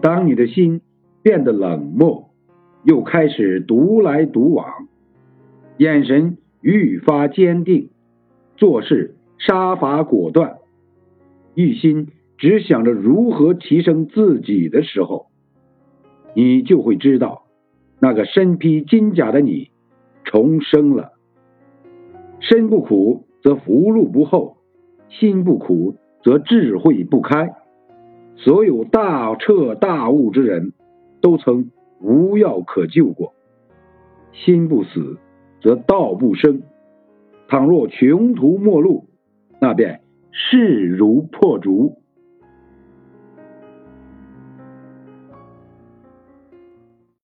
当你的心变得冷漠，又开始独来独往，眼神愈发坚定，做事杀伐果断，一心只想着如何提升自己的时候，你就会知道，那个身披金甲的你重生了。身不苦则福禄不厚，心不苦则智慧不开。所有大彻大悟之人都曾无药可救过。心不死则道不生。倘若穷途末路，那便势如破竹。